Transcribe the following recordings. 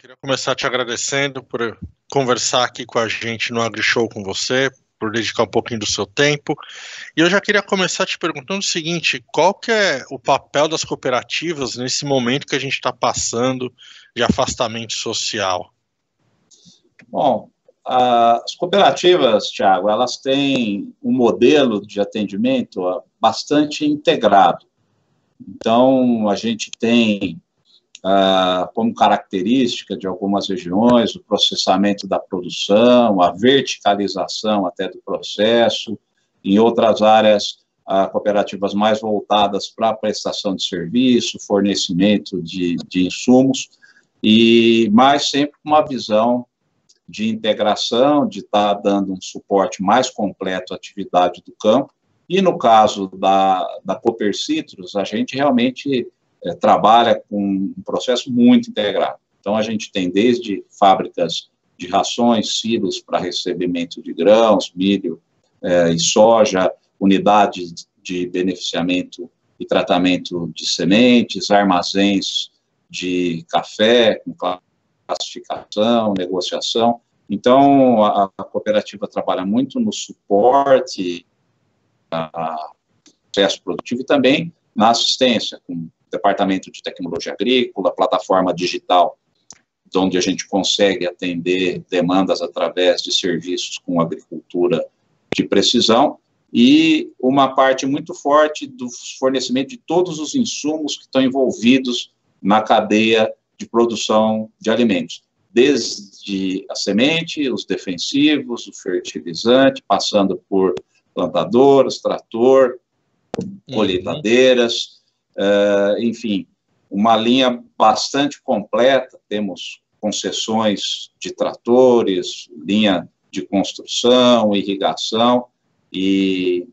queria começar te agradecendo por conversar aqui com a gente no AgriShow com você, por dedicar um pouquinho do seu tempo. E eu já queria começar te perguntando o seguinte: qual que é o papel das cooperativas nesse momento que a gente está passando de afastamento social? Bom, as cooperativas, Tiago, elas têm um modelo de atendimento bastante integrado. Então, a gente tem uh, como característica de algumas regiões o processamento da produção, a verticalização até do processo, em outras áreas, uh, cooperativas mais voltadas para a prestação de serviço, fornecimento de, de insumos, e mais sempre com uma visão de integração, de estar tá dando um suporte mais completo à atividade do campo. E no caso da, da Cooper Citrus, a gente realmente é, trabalha com um processo muito integrado. Então, a gente tem desde fábricas de rações, silos para recebimento de grãos, milho é, e soja, unidades de beneficiamento e tratamento de sementes, armazéns de café, com classificação, negociação. Então, a, a cooperativa trabalha muito no suporte ao processo produtivo e também na assistência, com departamento de tecnologia agrícola, plataforma digital, onde a gente consegue atender demandas através de serviços com agricultura de precisão, e uma parte muito forte do fornecimento de todos os insumos que estão envolvidos na cadeia de produção de alimentos, desde a semente, os defensivos, o fertilizante, passando por plantadoras, trator, uhum. colheitadeiras, Uh, enfim, uma linha bastante completa, temos concessões de tratores, linha de construção, irrigação, e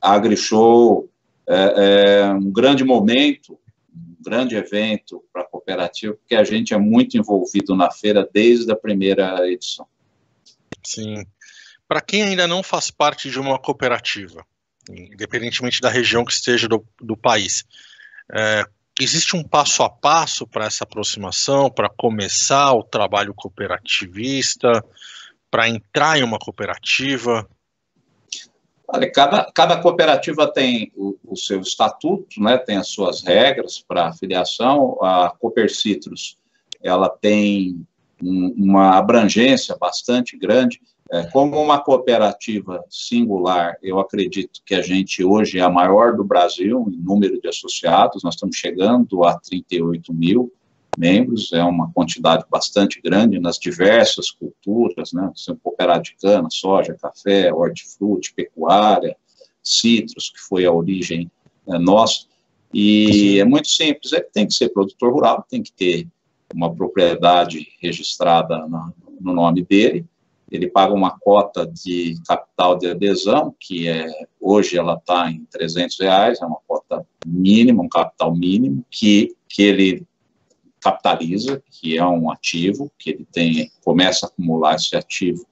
a AgriShow é, é um grande momento, um grande evento para a cooperativa, porque a gente é muito envolvido na feira desde a primeira edição. Sim. Para quem ainda não faz parte de uma cooperativa, independentemente da região que esteja do, do país. É, existe um passo a passo para essa aproximação, para começar o trabalho cooperativista, para entrar em uma cooperativa? Olha, cada, cada cooperativa tem o, o, seu estatuto, né, tem as suas regras para afiliação. A Cooper Citrus, ela tem um, uma abrangência bastante grande. É, como uma cooperativa singular, eu acredito que a gente hoje é a maior do Brasil em número de associados, nós estamos chegando a 38 mil membros, é uma quantidade bastante grande nas diversas culturas, né, sendo cooperado de cana, soja, café, hortifruti, pecuária, citros, que foi a origem é, nossa, e é muito simples, é, tem que ser produtor rural, tem que ter uma propriedade registrada no nome dele, ele paga uma cota de capital de adesão, que é hoje ela está em 300 reais, é uma cota mínima, um capital mínimo, que, que ele capitaliza, que é um ativo, que ele tem, começa a acumular esse ativo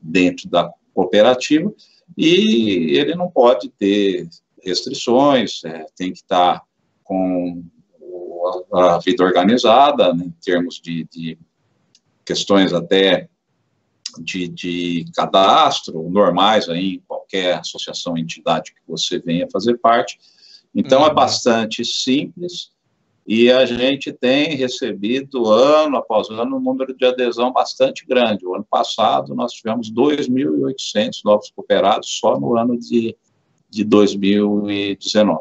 dentro da cooperativa, e ele não pode ter restrições, é, tem que estar tá com a, vida organizada, né, em termos de, de questões até de, de cadastro, normais aí em qualquer associação, entidade que você venha fazer parte. Então, é uhum. é bastante simples e a gente tem recebido, ano após ano, um número de adesão bastante grande. O ano passado, nós tivemos 2.800 novos cooperados só no ano de, de 2019.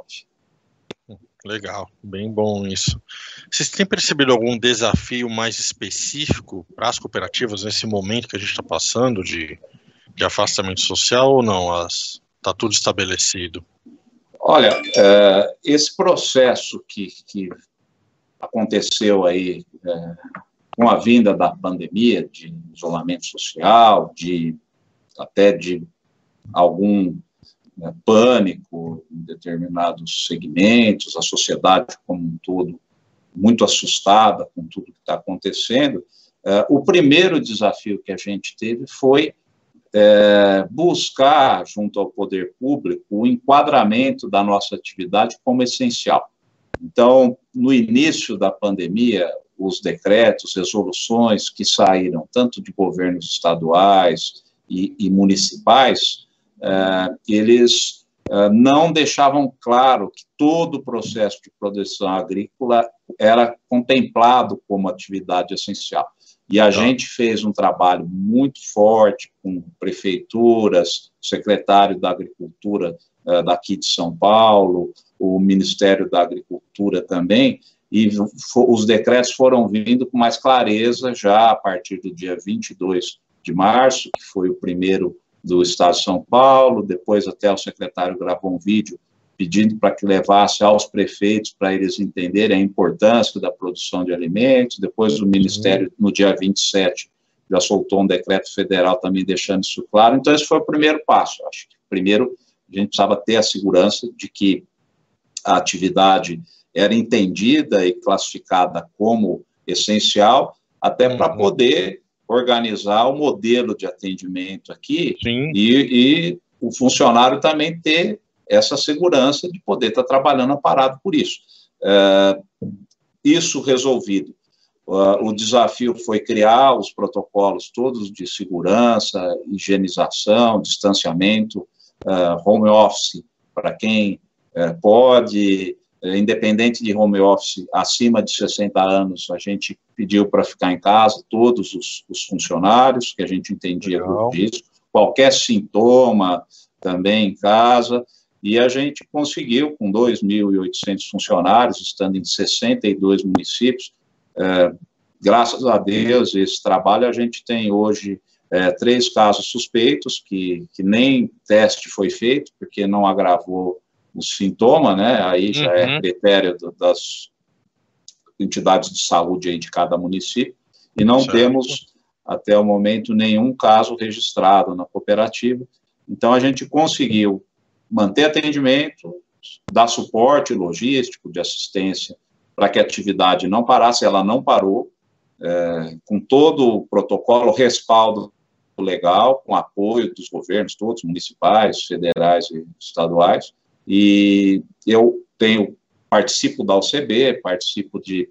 Legal, bem bom isso. Vocês têm percebido algum desafio mais específico para as cooperativas nesse momento que a gente está passando de, de afastamento social ou não? Está tudo estabelecido? Olha, é, esse processo que, que aconteceu aí é, com a vinda da pandemia, de isolamento social, de até de algum né, pânico em determinados segmentos, a sociedade como um todo muito assustada com tudo que está acontecendo. É, o primeiro desafio que a gente teve foi é, buscar, junto ao poder público, o enquadramento da nossa atividade como essencial. Então, no início da pandemia, os decretos, resoluções que saíram tanto de governos estaduais e, e municipais, eles uh, não deixavam claro que todo o processo de produção agrícola era contemplado como atividade essencial. E a tá. gente fez um trabalho muito forte com prefeituras, secretário da Agricultura uh, daqui de São Paulo, o Ministério da Agricultura também, e os decretos foram vindo com mais clareza já a partir do dia 22 de março, que foi o primeiro do Estado de São Paulo, depois até o secretário gravou um vídeo pedindo para que levasse aos prefeitos para eles entenderem a importância da produção de alimentos, depois o Ministério, no dia 27, já soltou um decreto federal também deixando isso claro, então esse foi o primeiro passo, acho que primeiro a gente precisava ter a segurança de que a atividade era entendida e classificada como essencial, até para uhum. poder organizar o modelo de atendimento aqui e, e, o funcionário também ter essa segurança de poder estar trabalhando parado por isso. É, isso resolvido. Uh, o desafio foi criar os protocolos todos de segurança, higienização, distanciamento, uh, home office para quem uh, pode, independente de home office, acima de 60 anos, a gente pediu para ficar em casa, todos os, os funcionários, que a gente entendia Legal. por isso, qualquer sintoma também em casa, e a gente conseguiu, com 2.800 funcionários, estando em 62 municípios, é, graças a Deus, esse trabalho, a gente tem hoje é, três casos suspeitos, que, que nem teste foi feito, porque não agravou o sintoma, né? Aí já é uhum. é critério do, das entidades de saúde aí de cada município, e não certo. temos, até o momento, nenhum caso registrado na cooperativa. Então, a gente conseguiu manter atendimento, dar suporte logístico, de assistência, para que a atividade não parasse, ela não parou, é, com todo o protocolo, respaldo legal, com apoio dos governos todos, municipais, federais e estaduais, e eu tenho participo da UCB, participo de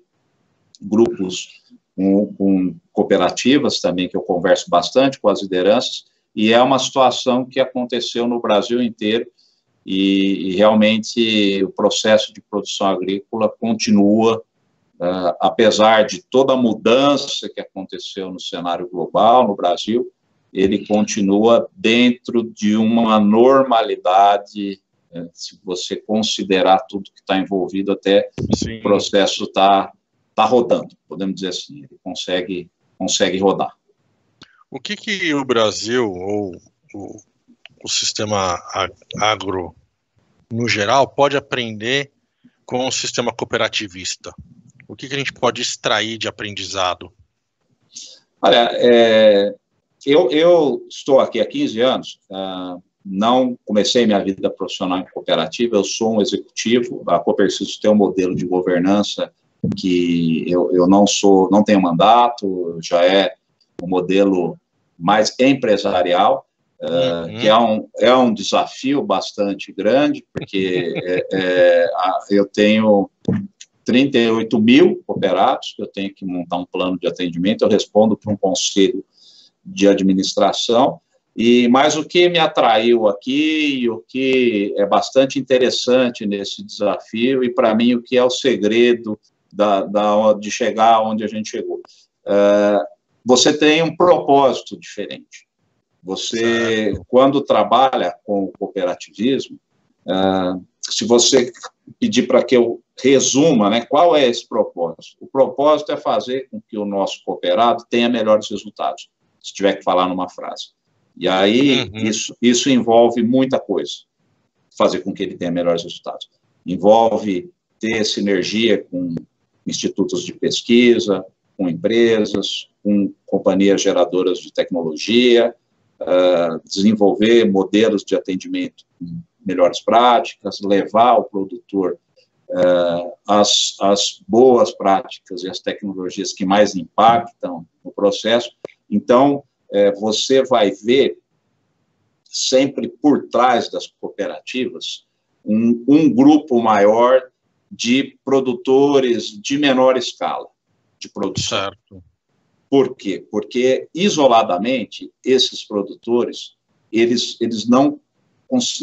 grupos com, com, cooperativas também, que eu converso bastante com as lideranças, e é uma situação que aconteceu no Brasil inteiro, e, e realmente o processo de produção agrícola continua, uh, apesar de toda a mudança que aconteceu no cenário global, no Brasil, ele continua dentro de uma normalidade é, se você considerar tudo que está envolvido, até Sim. o processo está tá rodando, podemos dizer assim, ele consegue, consegue rodar. O que, que o Brasil, ou o, o sistema agro no geral, pode aprender com o sistema cooperativista? O que, que a gente pode extrair de aprendizado? Olha, é, eu, eu, estou aqui há 15 anos, uh, não comecei minha vida profissional em cooperativa, eu sou um executivo, a Coperciso tem um modelo de governança que eu, eu não sou, não tenho mandato, já é um modelo mais empresarial, uh, que é um, é um desafio bastante grande, porque é, é, eu tenho 38 mil cooperados, eu tenho que montar um plano de atendimento, eu respondo para um conselho de administração, e mas o que me atraiu aqui e o que é bastante interessante nesse desafio e para mim o que é o segredo da, da de chegar onde a gente chegou, uh, você tem um propósito diferente. Você quando trabalha com o cooperativismo, uh, se você pedir para que eu resuma, né, qual é esse propósito? O propósito é fazer com que o nosso cooperado tenha melhores resultados. Se tiver que falar numa frase. E aí, uhum. isso, isso envolve muita coisa, fazer com que ele tenha melhores resultados. Envolve ter sinergia com institutos de pesquisa, com empresas, com companhias geradoras de tecnologia, uh, desenvolver modelos de atendimento com melhores práticas, levar o produtor uh, as, as boas práticas e as tecnologias que mais impactam no processo. Então, é, você vai ver sempre por trás das cooperativas um, um grupo maior de produtores de menor escala. de produção. Certo. Por quê? Porque, isoladamente, esses produtores, eles, eles não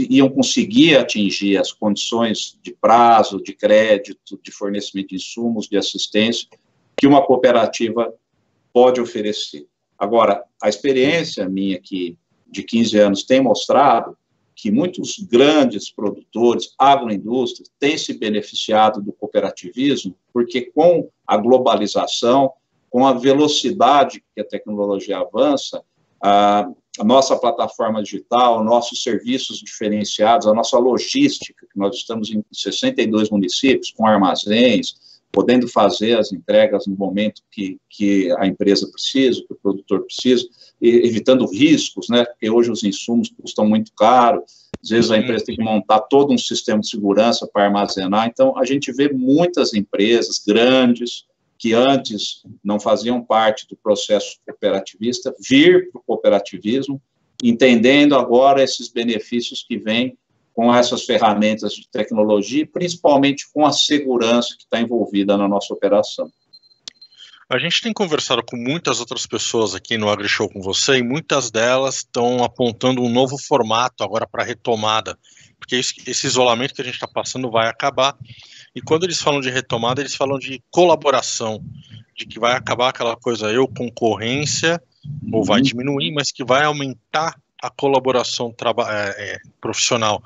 iam conseguir atingir as condições de prazo, de crédito, de fornecimento de insumos, de assistência, que uma cooperativa pode oferecer. Agora, a experiência minha aqui de 15 anos tem mostrado que muitos grandes produtores, agroindústria, têm se beneficiado do cooperativismo, porque com a globalização, com a velocidade que a tecnologia avança, a, nossa plataforma digital, nossos serviços diferenciados, a nossa logística, que nós estamos em 62 municípios, com armazéns, podendo fazer as entregas no momento que, que a empresa precisa, que o produtor precisa, evitando riscos, né? Porque hoje os insumos custam muito caro, às vezes a empresa tem que montar todo um sistema de segurança para armazenar. Então, a gente vê muitas empresas grandes que antes não faziam parte do processo cooperativista vir para o cooperativismo, entendendo agora esses benefícios que vêm com essas ferramentas de tecnologia, principalmente com a segurança que está envolvida na nossa operação. A gente tem conversado com muitas outras pessoas aqui no AgriShow com você e muitas delas estão apontando um novo formato agora para retomada, porque esse isolamento que a gente está passando vai acabar. E quando eles falam de retomada, eles falam de colaboração, de que vai acabar aquela coisa eu concorrência ou vai uhum. diminuir, mas que vai aumentar a colaboração é, é, profissional.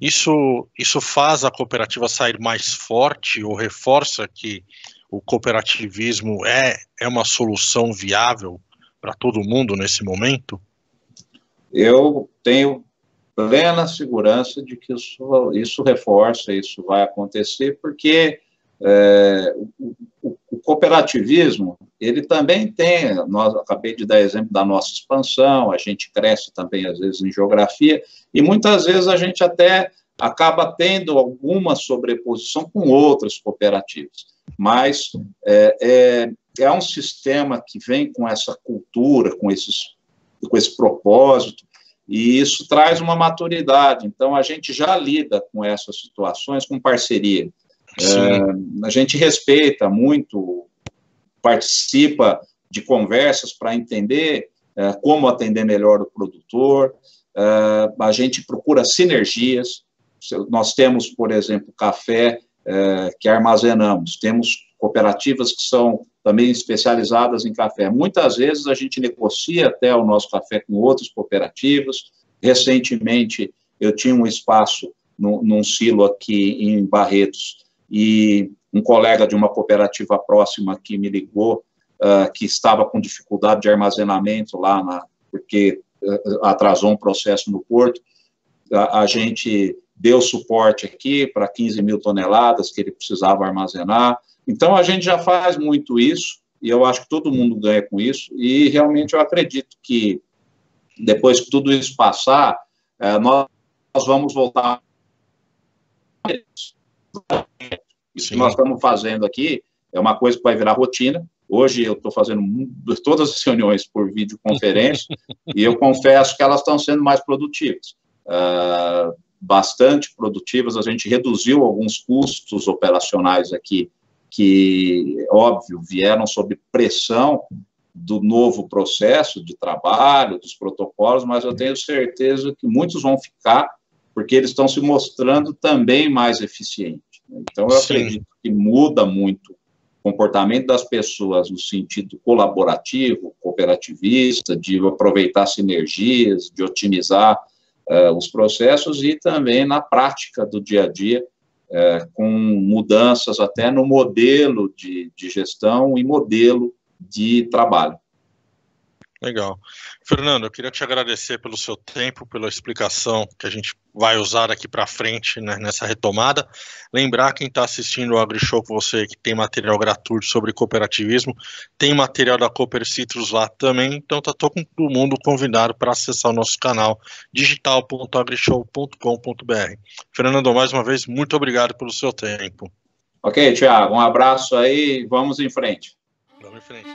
Isso, isso faz a cooperativa sair mais forte ou reforça que o cooperativismo é, é uma solução viável para todo mundo nesse momento? Eu tenho plena segurança de que isso, isso reforça, isso vai acontecer, porque é, o, o, cooperativismo, ele também tem, nós acabei de dar exemplo da nossa expansão, a gente cresce também, às vezes, em geografia, e muitas vezes a gente até acaba tendo alguma sobreposição com outras cooperativas. Mas é, é, é um sistema que vem com essa cultura, com, esses, com esse propósito, e isso traz uma maturidade. Então, a gente já lida com essas situações com parceria. É, a gente respeita muito, participa de conversas para entender é, como atender melhor o produtor, é, a gente procura sinergias. Nós temos, por exemplo, café é, que armazenamos, temos cooperativas que são também especializadas em café. Muitas vezes a gente negocia até o nosso café com outras cooperativas. Recentemente, eu tinha um espaço num silo aqui em Barretos, e um colega de uma cooperativa próxima que me ligou, uh, que estava com dificuldade de armazenamento lá, na, porque uh, atrasou um processo no porto, a, a gente deu suporte aqui para 15 mil toneladas que ele precisava armazenar. Então, a gente já faz muito isso, e eu acho que todo mundo ganha com isso, e realmente eu acredito que depois que tudo isso passar, uh, nós, nós vamos voltar isso que nós estamos fazendo aqui é uma coisa que vai virar rotina. Hoje eu estou fazendo todas as reuniões por videoconferência e eu confesso que elas estão sendo mais produtivas. Uh, bastante produtivas. A gente reduziu alguns custos operacionais aqui que, óbvio, vieram sob pressão do novo processo de trabalho, dos protocolos, mas eu tenho certeza que muitos vão ficar porque eles estão se mostrando também mais eficientes. Então, eu Sim. acredito que muda muito o comportamento das pessoas no sentido colaborativo, cooperativista, de aproveitar sinergias, de otimizar uh, os processos e também na prática do dia a dia, uh, com mudanças até no modelo de, de gestão e modelo de trabalho. Legal. Fernando, eu queria te agradecer pelo seu tempo, pela explicação que a gente vai usar daqui para frente né, nessa retomada. Lembrar quem está assistindo o AgriShow com você que tem material gratuito sobre cooperativismo, tem material da Cooper Citrus lá também, então tá todo mundo convidado para acessar o nosso canal digital.agrishow.com.br. Fernando, mais uma vez, muito obrigado pelo seu tempo. Ok, Tiago, um abraço aí, vamos em frente. Vamos em frente.